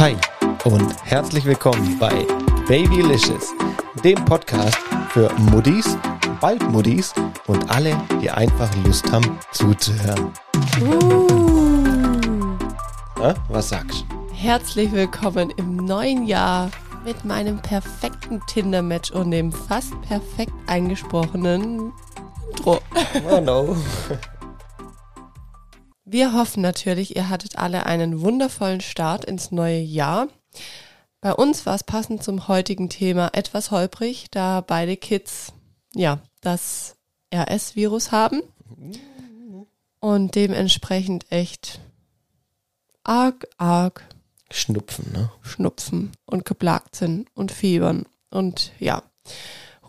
Hi und herzlich willkommen bei Babylicious, dem Podcast für Muddis, bald Muddis und alle, die einfach Lust haben zuzuhören. Uh. Na, was sagst du? Herzlich willkommen im neuen Jahr mit meinem perfekten Tinder-Match und dem fast perfekt eingesprochenen Intro. Oh no. Wir hoffen natürlich, ihr hattet alle einen wundervollen Start ins neue Jahr. Bei uns war es passend zum heutigen Thema etwas holprig, da beide Kids ja das RS-Virus haben und dementsprechend echt arg, arg Schnupfen, ne? Schnupfen und geplagt sind und fiebern und ja,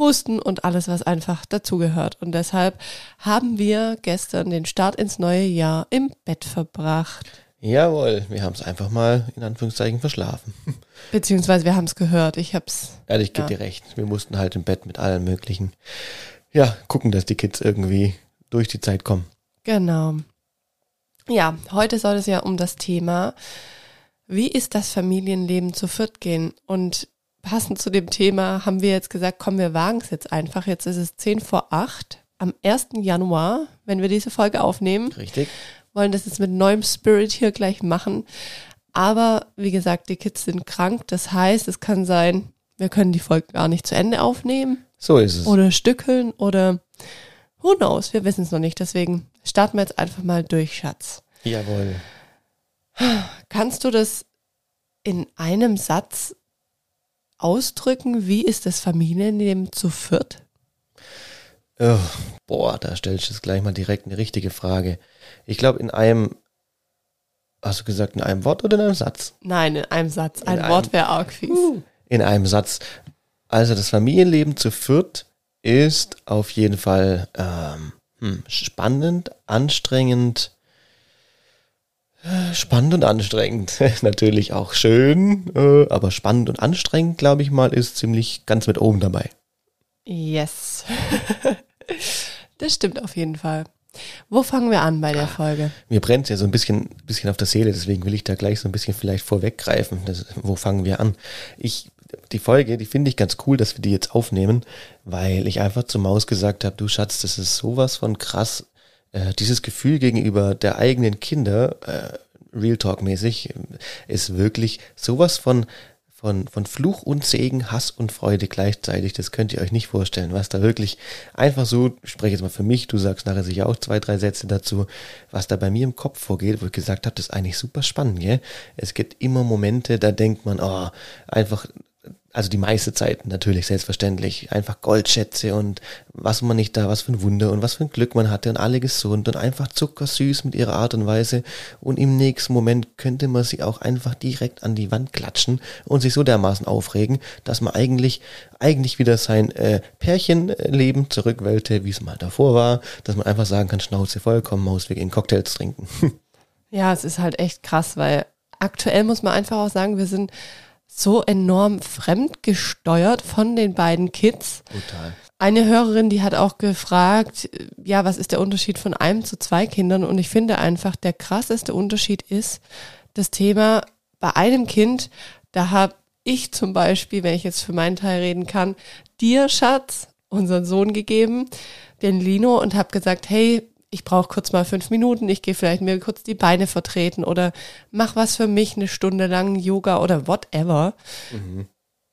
Husten und alles, was einfach dazugehört. Und deshalb haben wir gestern den Start ins neue Jahr im Bett verbracht. Jawohl, wir haben es einfach mal in Anführungszeichen verschlafen. Beziehungsweise wir haben es gehört. Ich hab's. Ehrlich, ich gebe dir recht. Wir mussten halt im Bett mit allen möglichen, ja, gucken, dass die Kids irgendwie durch die Zeit kommen. Genau. Ja, heute soll es ja um das Thema, wie ist das Familienleben zu viert gehen? Und passend zu dem Thema haben wir jetzt gesagt, komm, wir wagen es jetzt einfach. Jetzt ist es 10 vor 8 am 1. Januar, wenn wir diese Folge aufnehmen. Richtig? wollen das jetzt mit neuem Spirit hier gleich machen. Aber wie gesagt, die Kids sind krank. Das heißt, es kann sein, wir können die Folge gar nicht zu Ende aufnehmen So ist es. oder stückeln oder who knows, wir wissen es noch nicht. Deswegen starten wir jetzt einfach mal durch, Schatz. Jawohl. Kannst du das in einem Satz ausdrücken? Wie ist das Familienleben zu viert? Oh, boah, da stellst du jetzt gleich mal direkt eine richtige Frage. Ich glaube, in einem, hast du gesagt, in einem Wort oder in einem Satz? Nein, in einem Satz. Ein In Wort wäre arg fies. In einem Satz. Also das Familienleben zu viert ist auf jeden Fall ähm, hm, spannend, anstrengend, spannend und anstrengend. Natürlich auch schön, äh, aber spannend und anstrengend, glaube ich mal, ist ziemlich ganz mit oben dabei. Yes. das stimmt auf jeden Fall. Wo fangen wir an bei der Folge? Mir brennt ja so ein bisschen, bisschen auf der Seele, deswegen will ich da gleich so ein bisschen vielleicht vorweggreifen. Das, wo fangen wir an? Ich, die Folge, die finde ich ganz cool, dass wir die jetzt aufnehmen, weil ich einfach zur Maus gesagt habe, du Schatz, das ist sowas von krass. Äh, dieses Gefühl gegenüber der eigenen Kinder, äh, Real Talk mäßig, ist wirklich sowas von von, von Fluch und Segen, Hass und Freude gleichzeitig. Das könnt ihr euch nicht vorstellen, was da wirklich einfach so, ich spreche jetzt mal für mich, du sagst nachher sicher auch zwei, drei Sätze dazu, was da bei mir im Kopf vorgeht, wo ich gesagt habe, das ist eigentlich super spannend, gell? Es gibt immer Momente, da denkt man, oh, einfach, also die meiste Zeit natürlich selbstverständlich, einfach Goldschätze und was man nicht da, was für ein Wunder und was für ein Glück man hatte und alle gesund und einfach zuckersüß mit ihrer Art und Weise und im nächsten Moment könnte man sie auch einfach direkt an die Wand klatschen und sich so dermaßen aufregen, dass man eigentlich, eigentlich wieder sein äh, Pärchenleben zurückwählte, wie es mal davor war, dass man einfach sagen kann, Schnauze voll, komm Maus, wir gehen Cocktails trinken. Ja, es ist halt echt krass, weil aktuell muss man einfach auch sagen, wir sind so enorm fremdgesteuert von den beiden Kids. Total. Eine Hörerin, die hat auch gefragt, ja, was ist der Unterschied von einem zu zwei Kindern? Und ich finde einfach, der krasseste Unterschied ist das Thema, bei einem Kind, da habe ich zum Beispiel, wenn ich jetzt für meinen Teil reden kann, dir, Schatz, unseren Sohn gegeben, den Lino, und habe gesagt, hey, ich brauche kurz mal fünf Minuten, ich gehe vielleicht mir kurz die Beine vertreten oder mach was für mich eine Stunde lang Yoga oder whatever.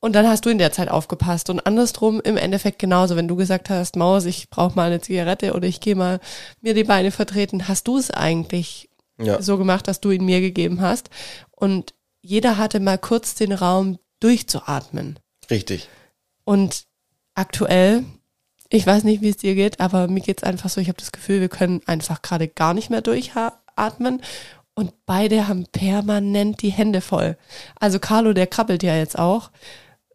Und dann hast du in der Zeit aufgepasst. Und andersrum im Endeffekt genauso. Wenn du gesagt hast, Maus, ich brauche mal eine Zigarette oder ich gehe mal mir die Beine vertreten, hast du es eigentlich Ja. so gemacht, dass du ihn mir gegeben hast. Und jeder hatte mal kurz den Raum durchzuatmen. Richtig. Und aktuell, ich weiß nicht, wie es dir geht, aber mir geht's einfach so, ich habe das Gefühl, wir können einfach gerade gar nicht mehr durchatmen. Und beide haben permanent die Hände voll. Also Carlo, der krabbelt ja jetzt auch.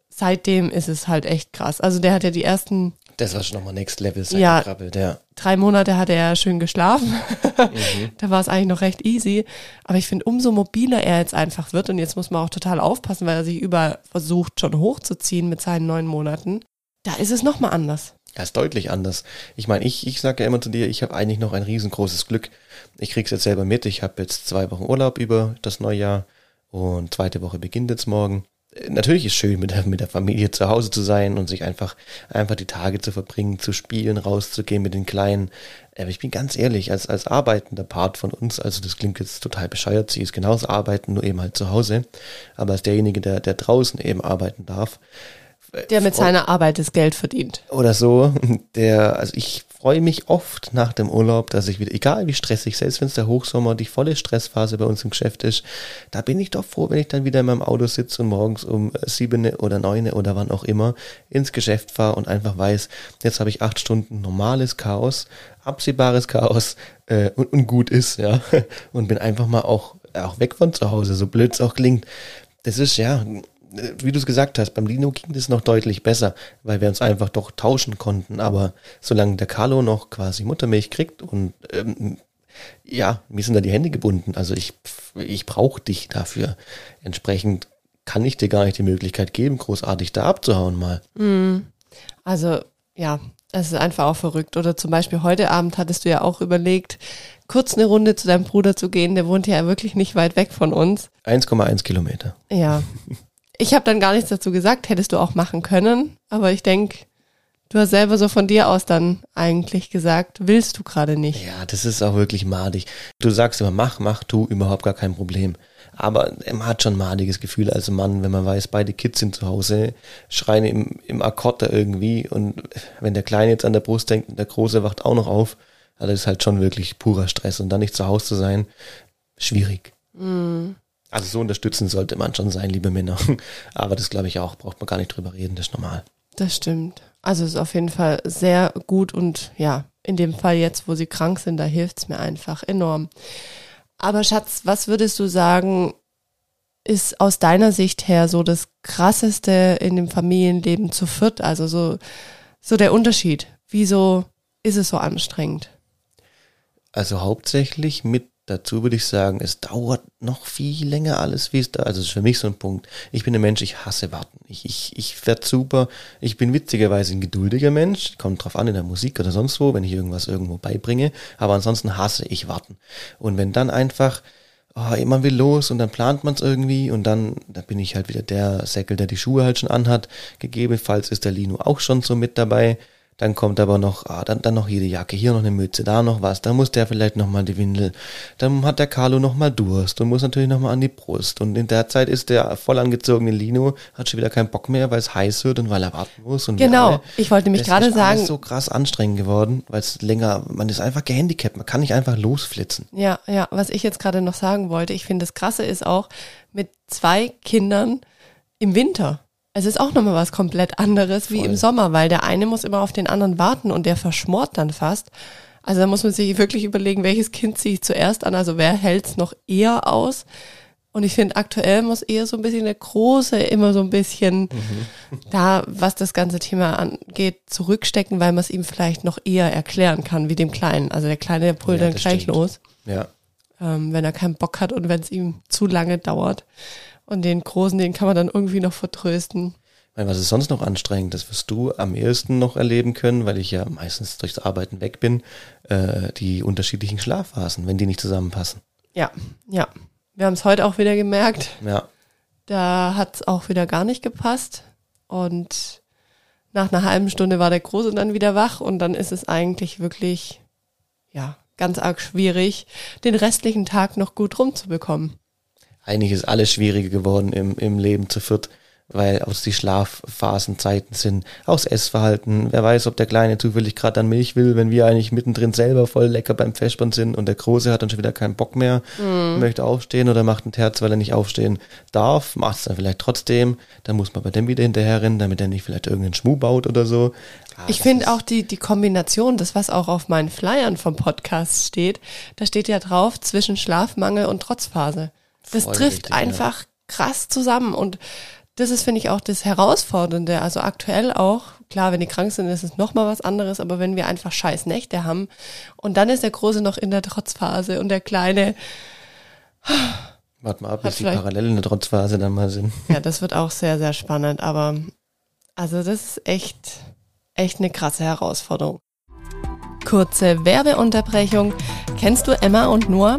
Seitdem ist es halt echt krass. Also der hat ja die ersten Das war schon nochmal Next Level, seit Ja. er krabbelt, ja. drei Monate hat er ja schön geschlafen. Mhm. da war es eigentlich noch recht easy. Aber ich finde, umso mobiler er jetzt einfach wird, und jetzt muss man auch total aufpassen, weil er sich überall versucht, schon hochzuziehen mit seinen neun Monaten, da ist es nochmal anders. Ja, ist deutlich anders. Ich meine, ich, ich sage ja immer zu dir, ich habe eigentlich noch ein riesengroßes Glück. Ich krieg's jetzt selber mit. Ich habe jetzt zwei Wochen Urlaub über das Neujahr Und zweite Woche beginnt jetzt morgen. Äh, Natürlich ist schön, mit der, mit der Familie zu Hause zu sein und sich einfach, einfach die Tage zu verbringen, zu spielen, rauszugehen mit den Kleinen. Aber ich bin ganz ehrlich, als, als arbeitender Part von uns, also das klingt jetzt total bescheuert, sie ist genauso arbeiten, nur eben halt zu Hause. Aber als derjenige, der, der draußen eben arbeiten darf, Der mit seiner Arbeit das Geld verdient. oder so, der, also ich freue mich oft nach dem Urlaub, dass ich wieder, egal wie stressig, selbst wenn es der Hochsommer, die volle Stressphase bei uns im Geschäft ist, da bin ich doch froh, wenn ich dann wieder in meinem Auto sitze und morgens um sieben oder neun oder wann auch immer ins Geschäft fahre und einfach weiß, jetzt habe ich acht Stunden normales Chaos, absehbares Chaos äh, und, und gut ist, ja, und bin einfach mal auch, auch weg von zu Hause, so blöd es auch klingt. Das ist ja, wie du es gesagt hast, beim Lino ging das noch deutlich besser, weil wir uns einfach doch tauschen konnten. Aber solange der Carlo noch quasi Muttermilch kriegt und ähm, ja, mir sind da die Hände gebunden. Also ich, ich brauche dich dafür. Entsprechend kann ich dir gar nicht die Möglichkeit geben, großartig da abzuhauen mal. Also ja, es ist einfach auch verrückt. Oder zum Beispiel heute Abend hattest du ja auch überlegt, kurz eine Runde zu deinem Bruder zu gehen. Der wohnt ja wirklich nicht weit weg von uns. 1,1 Kilometer. Ja. Ich habe dann gar nichts dazu gesagt, hättest du auch machen können. Aber ich denke, du hast selber so von dir aus dann eigentlich gesagt, willst du gerade nicht. Ja, das ist auch wirklich madig. Du sagst immer, mach, mach, tu, überhaupt gar kein Problem. Aber man hat schon ein madiges Gefühl als Mann, wenn man weiß, beide Kids sind zu Hause, schreien im, im Akkord da irgendwie und wenn der Kleine jetzt an der Brust denkt und der Große wacht auch noch auf, also das ist halt schon wirklich purer Stress und dann nicht zu Hause zu sein, schwierig. Also so unterstützend sollte man schon sein, liebe Männer. Aber das glaube ich auch, braucht man gar nicht drüber reden, das ist normal. Das stimmt. Also es ist auf jeden Fall sehr gut und ja, in dem Fall jetzt, wo sie krank sind, da hilft's mir einfach enorm. Aber Schatz, was würdest du sagen, ist aus deiner Sicht her so das krasseste in dem Familienleben zu viert? Also so, so der Unterschied. Wieso ist es so anstrengend? Also hauptsächlich mit dazu würde ich sagen, es dauert noch viel länger alles, wie es da. Also das ist für mich so ein Punkt. Ich bin ein Mensch, ich hasse warten. Ich, ich, ich werd super. Ich bin witzigerweise ein geduldiger Mensch. Kommt drauf an in der Musik oder sonst wo, wenn ich irgendwas irgendwo beibringe. Aber ansonsten hasse ich warten. Und wenn dann einfach oh, man will los und dann plant man es irgendwie und dann, da bin ich halt wieder der Säckel, der die Schuhe halt schon anhat. Gegebenenfalls ist der Lino auch schon so mit dabei. Dann kommt aber noch, ah, dann, dann noch jede Jacke, hier noch eine Mütze, da noch was, dann muss der vielleicht noch mal die Windel. Dann hat der Carlo noch mal Durst und muss natürlich noch mal an die Brust. Und in der Zeit ist der voll angezogene Lino, hat schon wieder keinen Bock mehr, weil es heiß wird und weil er warten muss. Und Genau, alle. ich wollte nämlich gerade ist alles sagen, so krass anstrengend geworden, weil es länger, man ist einfach gehandicapt, man kann nicht einfach losflitzen. Ja, ja, was ich jetzt gerade noch sagen wollte, ich finde, das Krasse ist auch mit zwei Kindern im Winter. Es ist auch nochmal was komplett anderes wie Voll. im Sommer, weil der eine muss immer auf den anderen warten und der verschmort dann fast. Also da muss man sich wirklich überlegen, welches Kind ziehe ich zuerst an, also wer hält's noch eher aus. Und ich finde, aktuell muss eher so ein bisschen der Große immer so ein bisschen da, was das ganze Thema angeht, zurückstecken, weil man es ihm vielleicht noch eher erklären kann, wie dem Kleinen. Also der Kleine, der pullt Ja, dann gleich stimmt. los Ja. ähm, wenn er keinen Bock hat und wenn es ihm zu lange dauert. Und den Großen, den kann man dann irgendwie noch vertrösten. Meine, was ist sonst noch anstrengend? Das wirst du am ehesten noch erleben können, weil ich ja meistens durchs Arbeiten weg bin, äh, die unterschiedlichen Schlafphasen, wenn die nicht zusammenpassen. Ja, ja. Wir haben es heute auch wieder gemerkt. Ja, Da hat es auch wieder gar nicht gepasst. Und nach einer halben Stunde war der Große dann wieder wach und dann ist es eigentlich wirklich, ja, ganz arg schwierig, den restlichen Tag noch gut rumzubekommen. Eigentlich ist alles schwieriger geworden im, im Leben zu viert, weil aus die Schlafphasenzeiten sind, aus Essverhalten. Wer weiß, ob der Kleine zufällig gerade an Milch will, wenn wir eigentlich mittendrin selber voll lecker beim Vespern sind und der Große hat dann schon wieder keinen Bock mehr, möchte aufstehen oder macht ein Terz, weil er nicht aufstehen darf, macht es dann vielleicht trotzdem, dann muss man bei dem wieder hinterherrennen, damit er nicht vielleicht irgendeinen Schmuh baut oder so. Ah, Ich finde auch die, die Kombination, das was auch auf meinen Flyern vom Podcast steht, da steht ja drauf zwischen Schlafmangel und Trotzphase. Das Voll trifft richtig, ja. einfach krass zusammen und das ist, finde ich, auch das Herausfordernde. Also aktuell auch, klar, wenn die krank sind, ist es nochmal was anderes, aber wenn wir einfach scheiß Nächte haben und dann ist der Große noch in der Trotzphase und der Kleine, Warte mal ab, bis die Parallelen in der Trotzphase dann mal sind. ja, das wird auch sehr, sehr spannend, aber also das ist echt, echt eine krasse Herausforderung. Kurze Werbeunterbrechung. Kennst du Emma und Noah?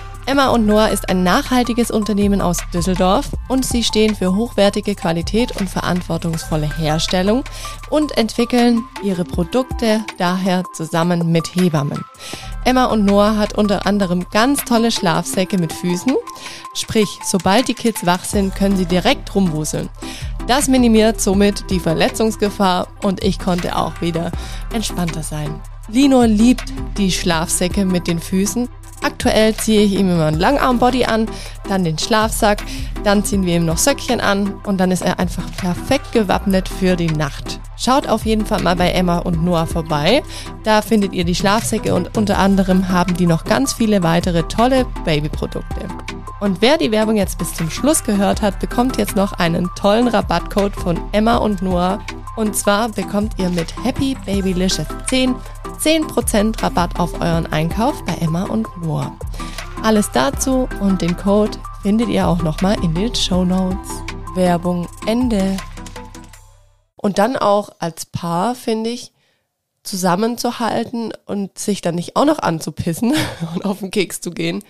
Emma und Noah ist ein nachhaltiges Unternehmen aus Düsseldorf und sie stehen für hochwertige Qualität und verantwortungsvolle Herstellung und entwickeln ihre Produkte daher zusammen mit Hebammen. Emma und Noah hat unter anderem ganz tolle Schlafsäcke mit Füßen. Sprich, sobald die Kids wach sind, können sie direkt rumwuseln. Das minimiert somit die Verletzungsgefahr und ich konnte auch wieder entspannter sein. Lino liebt die Schlafsäcke mit den Füßen Aktuell ziehe ich ihm immer einen Langarmbody an, dann den Schlafsack, dann ziehen wir ihm noch Söckchen an und dann ist er einfach perfekt gewappnet für die Nacht. Schaut auf jeden Fall mal bei Emma und Noah vorbei. Da findet ihr die Schlafsäcke und unter anderem haben die noch ganz viele weitere tolle Babyprodukte. Und wer die Werbung jetzt bis zum Schluss gehört hat, bekommt jetzt noch einen tollen Rabattcode von Emma und Noah. Und zwar bekommt ihr mit Happy Babylicious 10 10% Rabatt auf euren Einkauf bei Emma und Noah. Alles dazu und den Code findet ihr auch nochmal in den Show Notes. Werbung Ende. Und dann auch als Paar, finde ich, zusammenzuhalten und sich dann nicht auch noch anzupissen und auf den Keks zu gehen.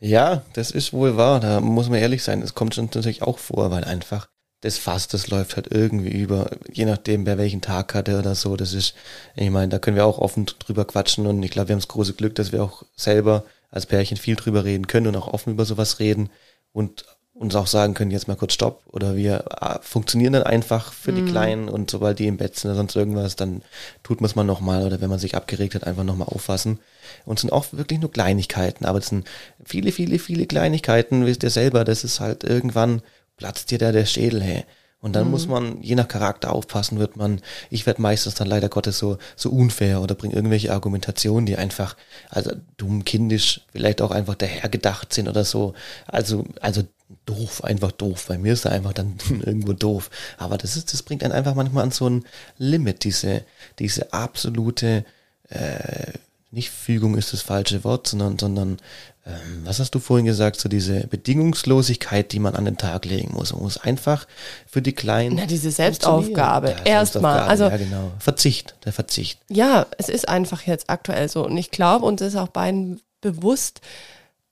Ja, das ist wohl wahr. Da muss man ehrlich sein. Das kommt schon natürlich auch vor, weil einfach das Fass, das läuft halt irgendwie über, je nachdem, wer welchen Tag hatte oder so. Das ist, ich meine, da können wir auch offen drüber quatschen und ich glaube, wir haben das große Glück, dass wir auch selber als Pärchen viel drüber reden können und auch offen über sowas reden und uns auch sagen können, jetzt mal kurz Stopp oder wir äh, funktionieren dann einfach für die mhm. Kleinen und sobald die im Bett sind oder sonst irgendwas, dann tut man es mal nochmal oder wenn man sich abgeregt hat, einfach nochmal auffassen. Und es sind auch wirklich nur Kleinigkeiten, aber es sind viele, viele, viele Kleinigkeiten, wisst ihr selber, das ist halt irgendwann, platzt dir da der Schädel, hey. Und dann mhm. muss man, je nach Charakter aufpassen, wird man, ich werde meistens dann leider Gottes so, so unfair oder bringe irgendwelche Argumentationen, die einfach, also dumm, kindisch, vielleicht auch einfach dahergedacht sind oder so. Also, also doof, einfach doof. Bei mir ist er einfach dann irgendwo doof. Aber das ist, das bringt einen einfach manchmal an so ein Limit, diese, diese absolute, äh, nicht Fügung ist das falsche Wort, sondern, sondern ähm, was hast du vorhin gesagt, so diese Bedingungslosigkeit, die man an den Tag legen muss. Man muss einfach für die Kleinen. Na, diese Selbstaufgabe. Ja, Erstmal. Also, ja, genau. Verzicht, der Verzicht. Ja, es ist einfach jetzt aktuell so. Und ich glaube, uns ist auch beiden bewusst,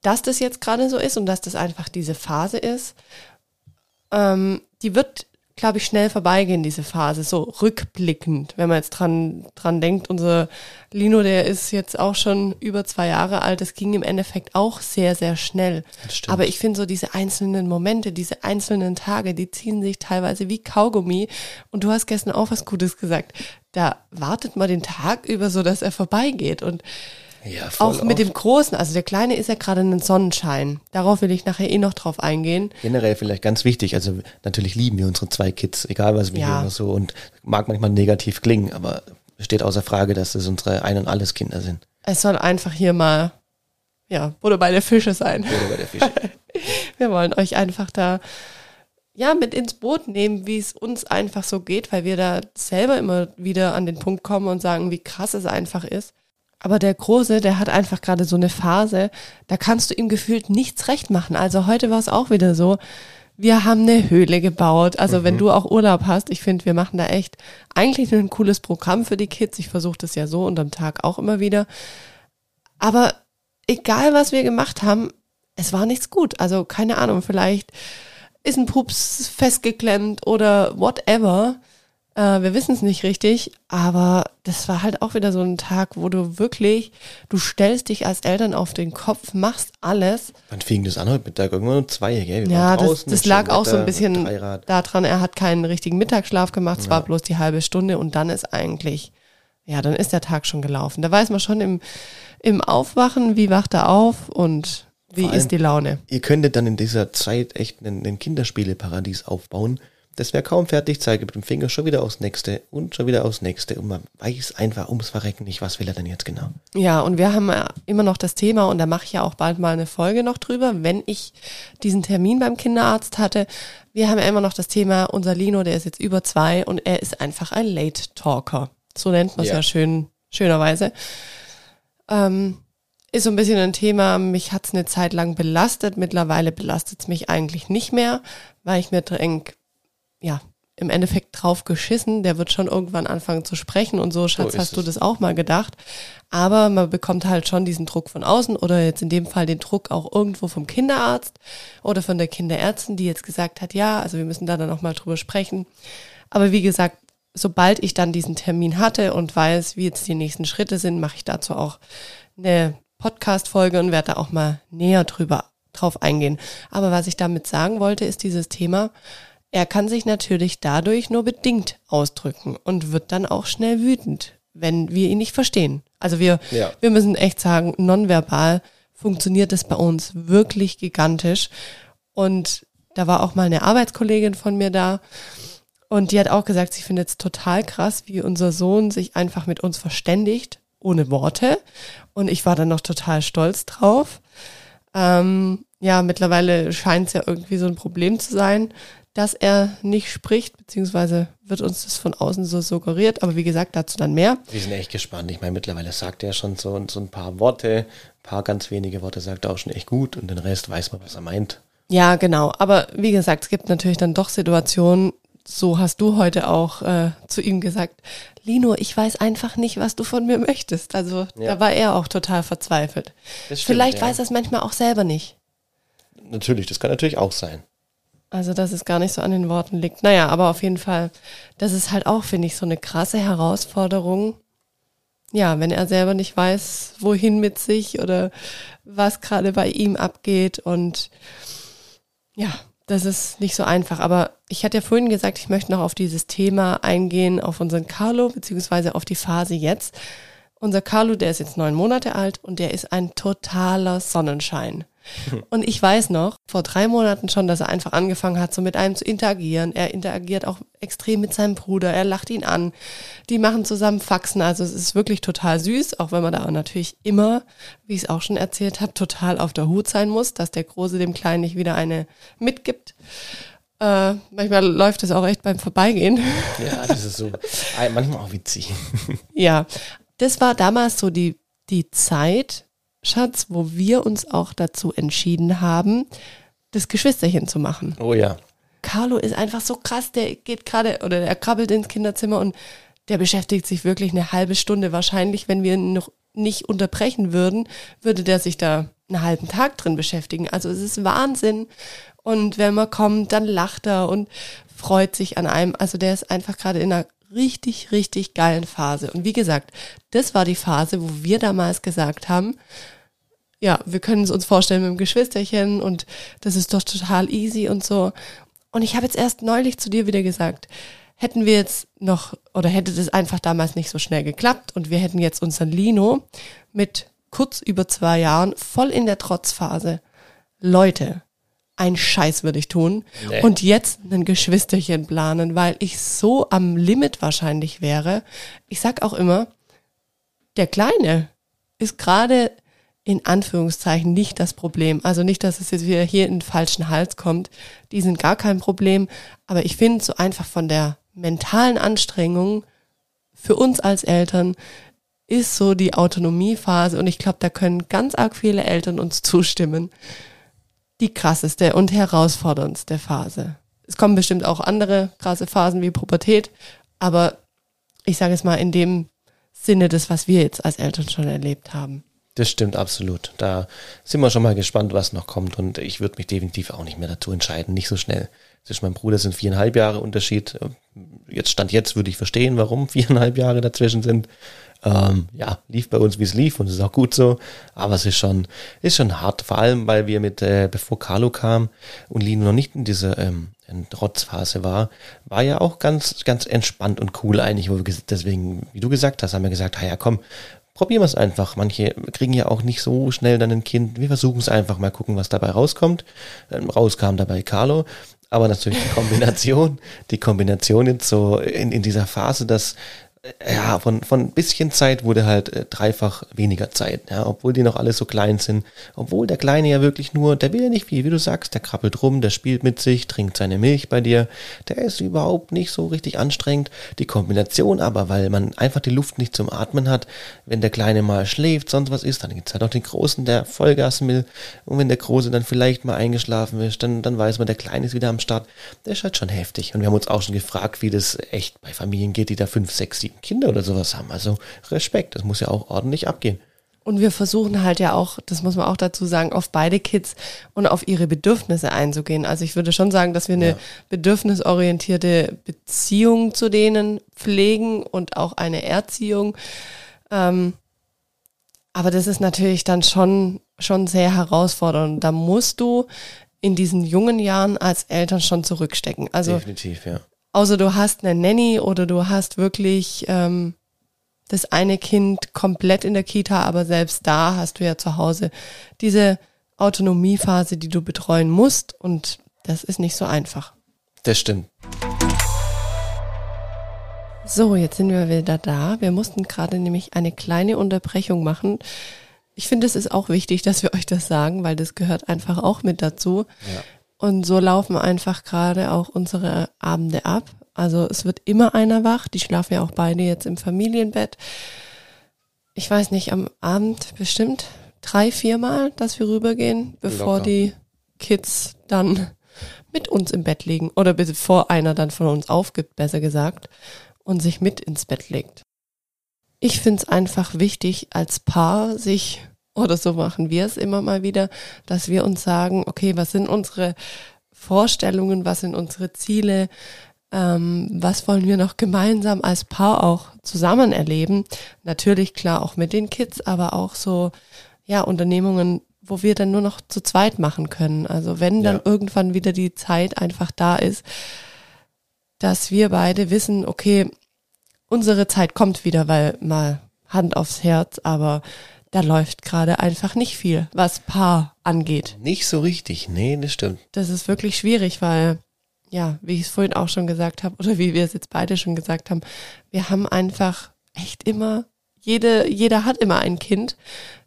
dass das jetzt gerade so ist und dass das einfach diese Phase ist. Ähm, die wird glaube ich, schnell vorbeigehen, diese Phase, so rückblickend, wenn man jetzt dran, dran denkt, unser Lino, der ist jetzt auch schon über zwei Jahre alt, das ging im Endeffekt auch sehr, sehr schnell. Aber ich finde so diese einzelnen Momente, diese einzelnen Tage, die ziehen sich teilweise wie Kaugummi. Und du hast gestern auch was Gutes gesagt. Da wartet man den Tag über so, dass er vorbeigeht und ja, auch mit dem Großen, also der Kleine ist ja gerade ein Sonnenschein. Darauf will ich nachher eh noch drauf eingehen. Generell vielleicht ganz wichtig, also natürlich lieben wir unsere zwei Kids, egal was wir ja. hier so und mag manchmal negativ klingen, aber steht außer Frage, dass das unsere Ein- und Alles Kinder sind. Es soll einfach hier mal, ja, oder bei der Fische sein. Oder bei der Fische. wir wollen euch einfach da ja, mit ins Boot nehmen, wie es uns einfach so geht, weil wir da selber immer wieder an den Punkt kommen und sagen, wie krass es einfach ist. Aber der Große, der hat einfach gerade so eine Phase, da kannst du ihm gefühlt nichts recht machen. Also heute war es auch wieder so. Wir haben eine Höhle gebaut. Also mhm. wenn du auch Urlaub hast, ich finde, wir machen da echt eigentlich ein cooles Programm für die Kids. Ich versuche das ja so unterm Tag auch immer wieder. Aber egal, was wir gemacht haben, es war nichts gut. Also keine Ahnung, vielleicht ist ein Pups festgeklemmt oder whatever. Äh, wir wissen es nicht richtig, aber das war halt auch wieder so ein Tag, wo du wirklich, du stellst dich als Eltern auf den Kopf, machst alles. Wann fing das an heute Mittag? Irgendwann um zwei, gell? Wir ja, das, das lag auch so ein bisschen daran, er hat keinen richtigen Mittagsschlaf gemacht, es ja. war bloß die halbe Stunde und dann ist eigentlich, ja, dann ist der Tag schon gelaufen. Da weiß man schon im, im Aufwachen, wie wacht er auf und wie allem, ist die Laune. Ihr könntet dann in dieser Zeit echt ein, ein Kinderspieleparadies aufbauen das wäre kaum fertig, zeige mit dem Finger schon wieder aufs nächste und schon wieder aufs nächste und man weiß einfach ums Verrecken nicht, was will er denn jetzt genau. Ja, und wir haben immer noch das Thema und da mache ich ja auch bald mal eine Folge noch drüber, wenn ich diesen Termin beim Kinderarzt hatte. Wir haben ja immer noch das Thema, unser Lino, der ist jetzt über zwei und er ist einfach ein Late Talker. So nennt man es ja. ja schön, schönerweise. Ähm, ist so ein bisschen ein Thema, mich hat es eine Zeit lang belastet. Mittlerweile belastet es mich eigentlich nicht mehr, weil ich mir denke, ja, im Endeffekt drauf geschissen, der wird schon irgendwann anfangen zu sprechen und so, Schatz, so hast du das auch mal gedacht. Aber man bekommt halt schon diesen Druck von außen oder jetzt in dem Fall den Druck auch irgendwo vom Kinderarzt oder von der Kinderärztin, die jetzt gesagt hat, ja, also wir müssen da dann auch mal drüber sprechen. Aber wie gesagt, sobald ich dann diesen Termin hatte und weiß, wie jetzt die nächsten Schritte sind, mache ich dazu auch eine Podcast-Folge und werde da auch mal näher drüber drauf eingehen. Aber was ich damit sagen wollte, ist dieses Thema, er kann sich natürlich dadurch nur bedingt ausdrücken und wird dann auch schnell wütend, wenn wir ihn nicht verstehen. Also wir, ja. wir müssen echt sagen, nonverbal funktioniert es bei uns wirklich gigantisch. Und da war auch mal eine Arbeitskollegin von mir da und die hat auch gesagt, sie findet es total krass, wie unser Sohn sich einfach mit uns verständigt, ohne Worte. Und ich war dann noch total stolz drauf. Ähm, ja, mittlerweile scheint es ja irgendwie so ein Problem zu sein, dass er nicht spricht, beziehungsweise wird uns das von außen so suggeriert. Aber wie gesagt, dazu dann mehr. Wir sind echt gespannt. Ich meine, mittlerweile sagt er schon so, so ein paar Worte, ein paar ganz wenige Worte sagt er auch schon echt gut und den Rest weiß man, was er meint. Ja, genau. Aber wie gesagt, es gibt natürlich dann doch Situationen, so hast du heute auch äh, zu ihm gesagt, Lino, ich weiß einfach nicht, was du von mir möchtest. Also ja. da war er auch total verzweifelt. Stimmt, Vielleicht ja. weiß er es manchmal auch selber nicht. Natürlich, das kann natürlich auch sein. Also, dass es gar nicht so an den Worten liegt. Naja, aber auf jeden Fall, das ist halt auch, finde ich, so eine krasse Herausforderung. Ja, wenn er selber nicht weiß, wohin mit sich oder was gerade bei ihm abgeht. Und ja, das ist nicht so einfach. Aber ich hatte ja vorhin gesagt, ich möchte noch auf dieses Thema eingehen, auf unseren Carlo, beziehungsweise auf die Phase jetzt. Unser Carlo, der ist jetzt neun Monate alt und der ist ein totaler Sonnenschein. Und ich weiß noch, vor drei Monaten schon, dass er einfach angefangen hat, so mit einem zu interagieren. Er interagiert auch extrem mit seinem Bruder, er lacht ihn an. Die machen zusammen Faxen, also es ist wirklich total süß, auch wenn man da natürlich immer, wie ich es auch schon erzählt habe, total auf der Hut sein muss, dass der Große dem Kleinen nicht wieder eine mitgibt. Äh, manchmal läuft es auch echt beim Vorbeigehen. Ja, das ist so, manchmal auch witzig. ja, das war damals so die, die Zeit, Schatz, wo wir uns auch dazu entschieden haben, das Geschwisterchen zu machen. Oh ja. Carlo ist einfach so krass, der geht gerade oder er krabbelt ins Kinderzimmer und der beschäftigt sich wirklich eine halbe Stunde. Wahrscheinlich, wenn wir ihn noch nicht unterbrechen würden, würde der sich da einen halben Tag drin beschäftigen. Also es ist Wahnsinn. Und wenn man kommt, dann lacht er und freut sich an einem. Also der ist einfach gerade in einer richtig, richtig geilen Phase. Und wie gesagt, das war die Phase, wo wir damals gesagt haben, ja, wir können es uns vorstellen mit dem Geschwisterchen und das ist doch total easy und so. Und ich habe jetzt erst neulich zu dir wieder gesagt, hätten wir jetzt noch oder hätte das einfach damals nicht so schnell geklappt und wir hätten jetzt unseren Lino mit kurz über zwei Jahren voll in der Trotzphase. Leute, ein Scheiß würde ich tun nee. und jetzt ein Geschwisterchen planen, weil ich so am Limit wahrscheinlich wäre. Ich sag auch immer, der Kleine ist gerade in Anführungszeichen nicht das Problem. Also nicht, dass es jetzt wieder hier in den falschen Hals kommt. Die sind gar kein Problem. Aber ich finde so einfach von der mentalen Anstrengung für uns als Eltern ist so die Autonomiephase und ich glaube, da können ganz arg viele Eltern uns zustimmen. Die krasseste und herausforderndste Phase. Es kommen bestimmt auch andere krasse Phasen wie Pubertät, aber ich sage es mal in dem Sinne des, was wir jetzt als Eltern schon erlebt haben. Das stimmt absolut. Da sind wir schon mal gespannt, was noch kommt. Und ich würde mich definitiv auch nicht mehr dazu entscheiden. Nicht so schnell. Zwischen meinem Bruder sind viereinhalb Jahre Unterschied. Jetzt stand jetzt würde ich verstehen, warum viereinhalb Jahre dazwischen sind. Ähm, ja, lief bei uns, wie es lief und es ist auch gut so. Aber es ist schon, ist schon hart. Vor allem, weil wir mit, äh, bevor Carlo kam und Lino noch nicht in dieser ähm, in Rotzphase war, war ja auch ganz, ganz entspannt und cool eigentlich, wo wir deswegen, wie du gesagt hast, haben wir gesagt, ja, komm, probieren wir es einfach. Manche kriegen ja auch nicht so schnell dann ein Kind. Wir versuchen es einfach mal gucken, was dabei rauskommt. Ähm, rauskam dabei Carlo. Aber natürlich die Kombination, die Kombination jetzt so in, in dieser Phase, dass ja, von, von bisschen Zeit wurde halt äh, dreifach weniger Zeit, ja, obwohl die noch alle so klein sind. Obwohl der Kleine ja wirklich nur, der will ja nicht viel, wie du sagst, der krabbelt rum, der spielt mit sich, trinkt seine Milch bei dir, der ist überhaupt nicht so richtig anstrengend. Die Kombination aber, weil man einfach die Luft nicht zum Atmen hat, wenn der Kleine mal schläft, sonst was ist, dann gibt's halt auch den Großen, der Vollgas will. Und wenn der Große dann vielleicht mal eingeschlafen ist, dann, dann weiß man, der Kleine ist wieder am Start. Der ist halt schon heftig. Und wir haben uns auch schon gefragt, wie das echt bei Familien geht, die da fünf, sechs, sieben Kinder oder sowas haben. Also Respekt, das muss ja auch ordentlich abgehen. Und wir versuchen halt ja auch, das muss man auch dazu sagen, auf beide Kids und auf ihre Bedürfnisse einzugehen. Also ich würde schon sagen, dass wir eine ja. bedürfnisorientierte Beziehung zu denen pflegen und auch eine Erziehung. Ähm, aber das ist natürlich dann schon, schon sehr herausfordernd. Da musst du in diesen jungen Jahren als Eltern schon zurückstecken. Also Definitiv, ja. Außer du hast eine Nanny oder du hast wirklich ähm, das eine Kind komplett in der Kita, aber selbst da hast du ja zu Hause diese Autonomiephase, die du betreuen musst und das ist nicht so einfach. Das stimmt. So, jetzt sind wir wieder da. Wir mussten gerade nämlich eine kleine Unterbrechung machen. Ich finde, es ist auch wichtig, dass wir euch das sagen, weil das gehört einfach auch mit dazu. Ja. Und so laufen einfach gerade auch unsere Abende ab. Also es wird immer einer wach. Die schlafen ja auch beide jetzt im Familienbett. Ich weiß nicht, am Abend bestimmt drei, viermal, dass wir rübergehen, bevor Locker. die Kids dann mit uns im Bett liegen. Oder bevor einer dann von uns aufgibt, besser gesagt, und sich mit ins Bett legt. Ich finde es einfach wichtig, als Paar sich oder so machen wir es immer mal wieder, dass wir uns sagen, okay, was sind unsere Vorstellungen, was sind unsere Ziele, ähm, was wollen wir noch gemeinsam als Paar auch zusammen erleben. Natürlich klar auch mit den Kids, aber auch so, ja, Unternehmungen, wo wir dann nur noch zu zweit machen können. Also wenn dann ja. irgendwann wieder die Zeit einfach da ist, dass wir beide wissen, okay, unsere Zeit kommt wieder, weil mal Hand aufs Herz, aber da läuft gerade einfach nicht viel, was Paar angeht. Nicht so richtig, nee, das stimmt. Das ist wirklich schwierig, weil, ja, wie ich es vorhin auch schon gesagt habe, oder wie wir es jetzt beide schon gesagt haben, wir haben einfach echt immer, jede, jeder hat immer ein Kind.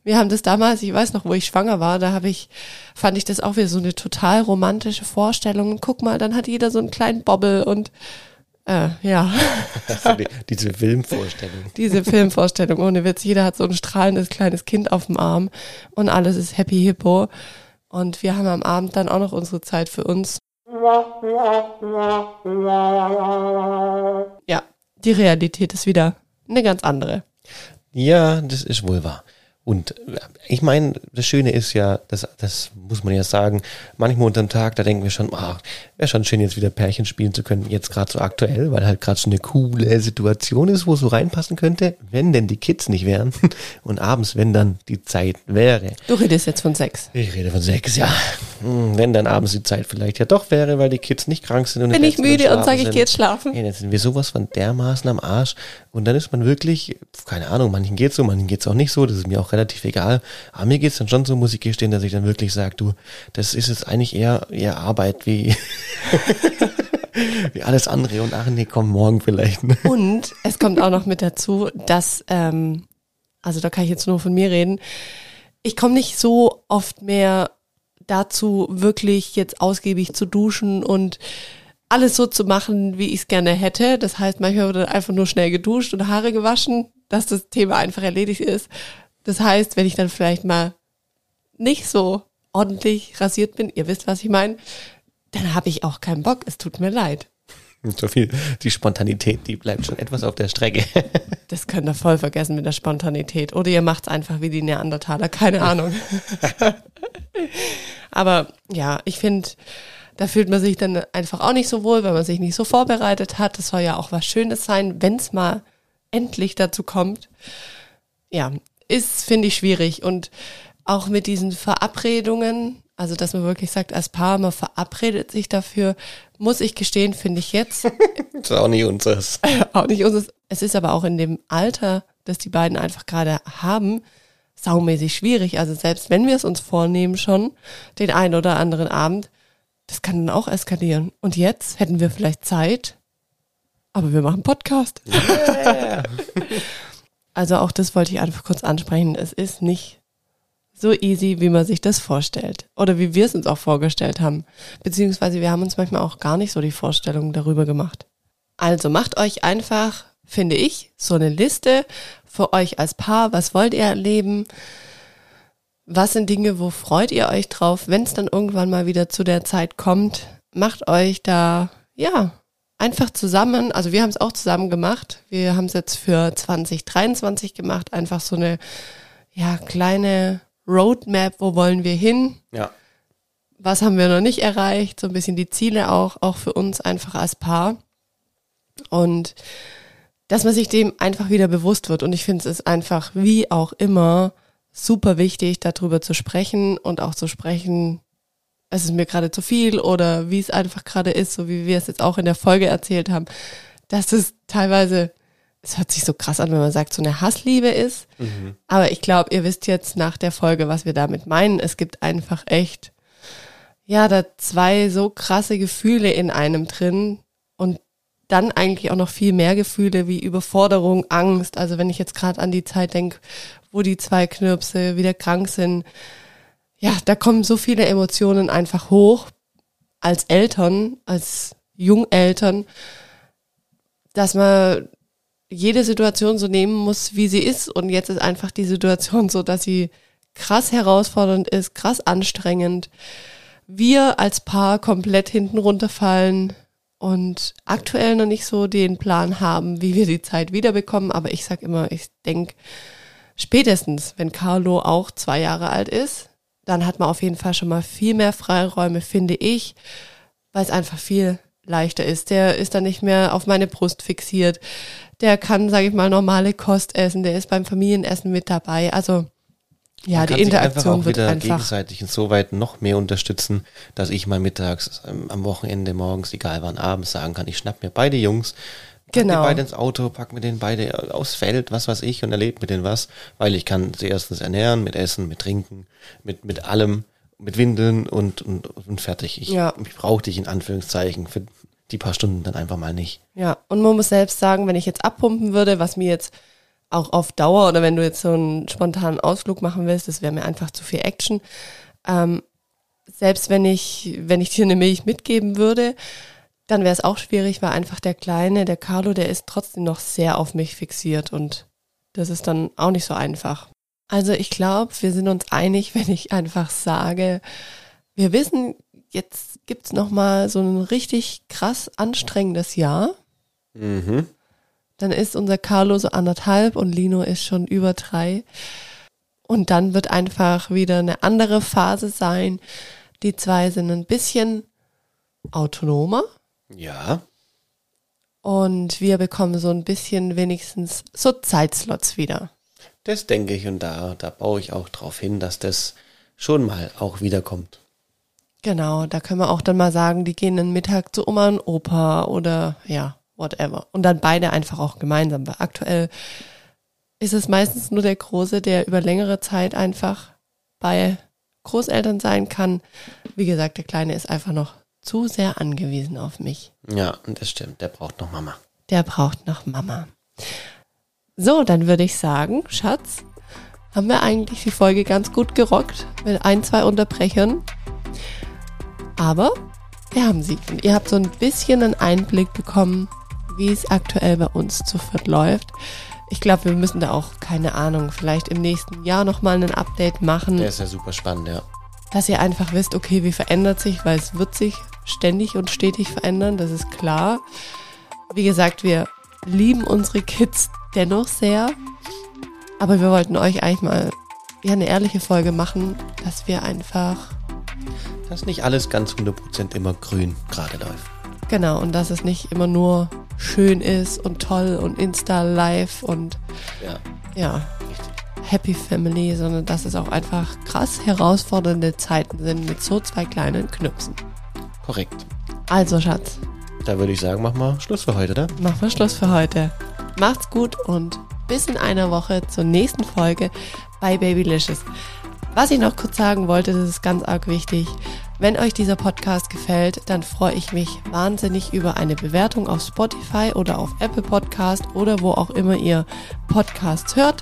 Wir haben das damals, ich weiß noch, wo ich schwanger war, da habe ich, fand ich das auch wieder so eine total romantische Vorstellung. guck mal, dann hat jeder so einen kleinen Bobbel und äh, ja. Die, diese Filmvorstellung. Diese Filmvorstellung, ohne Witz. Jeder hat so ein strahlendes kleines Kind auf dem Arm und alles ist Happy Hippo. Und wir haben am Abend dann auch noch unsere Zeit für uns. Ja, die Realität ist wieder eine ganz andere. Ja, das ist wohl wahr. Und äh, ich meine, das Schöne ist ja, das, das muss man ja sagen, manchmal unter dem Tag, da denken wir schon, ach, wäre schon schön, jetzt wieder Pärchen spielen zu können, jetzt gerade so aktuell, weil halt gerade so eine coole Situation ist, wo es so reinpassen könnte, wenn denn die Kids nicht wären und abends, wenn dann die Zeit wäre. Du redest jetzt von sechs. Ich rede von sechs, ja. Hm, wenn dann abends die Zeit vielleicht ja doch wäre, weil die Kids nicht krank sind und Bin ich müde und sage, ich gehe jetzt schlafen. Ja, dann sind wir sowas von dermaßen am Arsch und dann ist man wirklich, keine Ahnung, manchen geht's so, manchen geht's auch nicht so, das ist mir auch relativ egal. Aber mir geht's dann schon so, muss ich gestehen, dass ich dann wirklich sage, du, das ist jetzt eigentlich eher, eher Arbeit wie, wie alles andere. Und ach nee, komm, morgen vielleicht. Ne? Und es kommt auch noch mit dazu, dass, ähm, also da kann ich jetzt nur von mir reden, ich komme nicht so oft mehr dazu, wirklich jetzt ausgiebig zu duschen und alles so zu machen, wie ich es gerne hätte. Das heißt, manchmal wird einfach nur schnell geduscht und Haare gewaschen, dass das Thema einfach erledigt ist. Das heißt, wenn ich dann vielleicht mal nicht so ordentlich rasiert bin, ihr wisst, was ich meine, dann habe ich auch keinen Bock. Es tut mir leid. So viel, die Spontanität, die bleibt schon etwas auf der Strecke. Das könnt ihr voll vergessen mit der Spontanität. Oder ihr macht's einfach wie die Neandertaler, keine Ahnung. Aber ja, ich finde, da fühlt man sich dann einfach auch nicht so wohl, wenn man sich nicht so vorbereitet hat. Das soll ja auch was Schönes sein, wenn's mal endlich dazu kommt. Ja, ist, finde ich, schwierig. Und auch mit diesen Verabredungen, also dass man wirklich sagt, als Paar, man verabredet sich dafür, muss ich gestehen, finde ich jetzt. das ist auch nicht unseres. auch nicht unseres. Es ist aber auch in dem Alter, das die beiden einfach gerade haben, saumäßig schwierig. Also selbst wenn wir es uns vornehmen schon, den einen oder anderen Abend, das kann dann auch eskalieren. Und jetzt hätten wir vielleicht Zeit, aber wir machen Podcast. Yeah. Also auch das wollte ich einfach kurz ansprechen. Es ist nicht so easy, wie man sich das vorstellt. Oder wie wir es uns auch vorgestellt haben. Beziehungsweise wir haben uns manchmal auch gar nicht so die Vorstellung darüber gemacht. Also macht euch einfach, finde ich, so eine Liste für euch als Paar. Was wollt ihr erleben? Was sind Dinge, wo freut ihr euch drauf, wenn es dann irgendwann mal wieder zu der Zeit kommt? Macht euch da, ja, einfach zusammen, also wir haben es auch zusammen gemacht. Wir haben es jetzt für 2023 gemacht, einfach so eine, ja, kleine Roadmap, wo wollen wir hin? Ja. Was haben wir noch nicht erreicht? So ein bisschen die Ziele auch, auch für uns einfach als Paar. Und dass man sich dem einfach wieder bewusst wird. Und ich finde, es ist einfach, wie auch immer, super wichtig, darüber zu sprechen und auch zu sprechen, es ist mir gerade zu viel oder wie es einfach gerade ist, so wie wir es jetzt auch in der Folge erzählt haben, dass es teilweise, es hört sich so krass an, wenn man sagt, so eine Hassliebe ist. Mhm. Aber ich glaube, ihr wisst jetzt nach der Folge, was wir damit meinen. Es gibt einfach echt, ja, da zwei so krasse Gefühle in einem drin und dann eigentlich auch noch viel mehr Gefühle wie Überforderung, Angst. Also wenn ich jetzt gerade an die Zeit denke, wo die zwei Knirpse wieder krank sind, ja, da kommen so viele Emotionen einfach hoch als Eltern, als Jungeltern, dass man jede Situation so nehmen muss, wie sie ist. Und jetzt ist einfach die Situation so, dass sie krass herausfordernd ist, krass anstrengend. Wir als Paar komplett hinten runterfallen und aktuell noch nicht so den Plan haben, wie wir die Zeit wiederbekommen. Aber ich sag immer, ich denk spätestens, wenn Carlo auch zwei Jahre alt ist, dann hat man auf jeden Fall schon mal viel mehr Freiräume, finde ich, weil es einfach viel leichter ist. Der ist dann nicht mehr auf meine Brust fixiert. Der kann, sage ich mal, normale Kost essen. Der ist beim Familienessen mit dabei. Also ja, die Interaktion einfach auch wird wieder einfach. gegenseitig insoweit noch mehr unterstützen, dass ich mal mittags, ähm, am Wochenende, morgens, egal wann, abends sagen kann, ich schnapp mir beide Jungs, pack Genau. die beide ins Auto, pack mir den beide aufs Feld, was weiß ich, und erlebe mit denen was, weil ich kann sie erstens ernähren, mit Essen, mit Trinken, mit, mit allem, mit Windeln und, und, und fertig. Ich, Ja. ich brauche dich in Anführungszeichen für die paar Stunden dann einfach mal nicht. Ja, und man muss selbst sagen, wenn ich jetzt abpumpen würde, was mir jetzt auch auf Dauer oder wenn du jetzt so einen spontanen Ausflug machen willst, das wäre mir einfach zu viel Action. Ähm, selbst wenn ich, wenn ich dir eine Milch mitgeben würde, dann wäre es auch schwierig, weil einfach der Kleine, der Carlo, der ist trotzdem noch sehr auf mich fixiert und das ist dann auch nicht so einfach. Also ich glaube, wir sind uns einig, wenn ich einfach sage, wir wissen, jetzt gibt's noch mal so ein richtig krass anstrengendes Jahr Mhm. dann ist unser Carlo so anderthalb und Lino ist schon über drei. Und dann wird einfach wieder eine andere Phase sein. Die zwei sind ein bisschen autonomer Ja, und wir bekommen so ein bisschen wenigstens so Zeitslots wieder. das denke ich und da, da baue ich auch drauf hin, dass das schon mal auch wiederkommt. Genau, da können wir auch dann mal sagen, die gehen einen Mittag zu Oma und Opa oder ja, whatever. Und dann beide einfach auch gemeinsam, weil aktuell ist es meistens nur der Große, der über längere Zeit einfach bei Großeltern sein kann. Wie gesagt, der Kleine ist einfach noch zu sehr angewiesen auf mich. Ja, und das stimmt, der braucht noch Mama. Der braucht noch Mama. So, dann würde ich sagen, Schatz, haben wir eigentlich die Folge ganz gut gerockt mit ein, zwei Unterbrechern. Aber wir haben sie. Und ihr habt so ein bisschen einen Einblick bekommen, wie es aktuell bei uns zu viert läuft. Ich glaube, wir müssen da auch, keine Ahnung, vielleicht im nächsten Jahr nochmal ein Update machen Der ist ja super spannend, ja. dass ihr einfach wisst, okay, wie verändert sich, weil es wird sich ständig und stetig verändern, das ist klar. Wie gesagt, wir lieben unsere Kids dennoch sehr, aber wir wollten euch eigentlich mal ja, eine ehrliche Folge machen, dass wir einfach, Dass nicht alles ganz 100% immer grün gerade läuft. genau, und dass es nicht immer nur schön ist und toll und Insta live und Ja, ja. Happy Family, sondern dass es auch einfach krass herausfordernde Zeiten sind mit so zwei kleinen Knüpsen. Korrekt. Also Schatz, Da würde ich sagen, mach mal Schluss für heute, oder? machen wir Schluss für heute. Macht's gut und bis in einer Woche zur nächsten Folge bei Babylicious. Was ich noch kurz sagen wollte, das ist ganz arg wichtig. Wenn euch dieser Podcast gefällt, dann freue ich mich wahnsinnig über eine Bewertung auf Spotify oder auf Apple Podcast oder wo auch immer ihr Podcasts hört.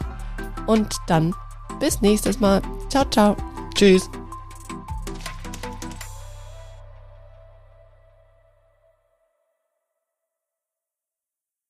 Und dann bis nächstes Mal. Ciao, ciao. Tschüss.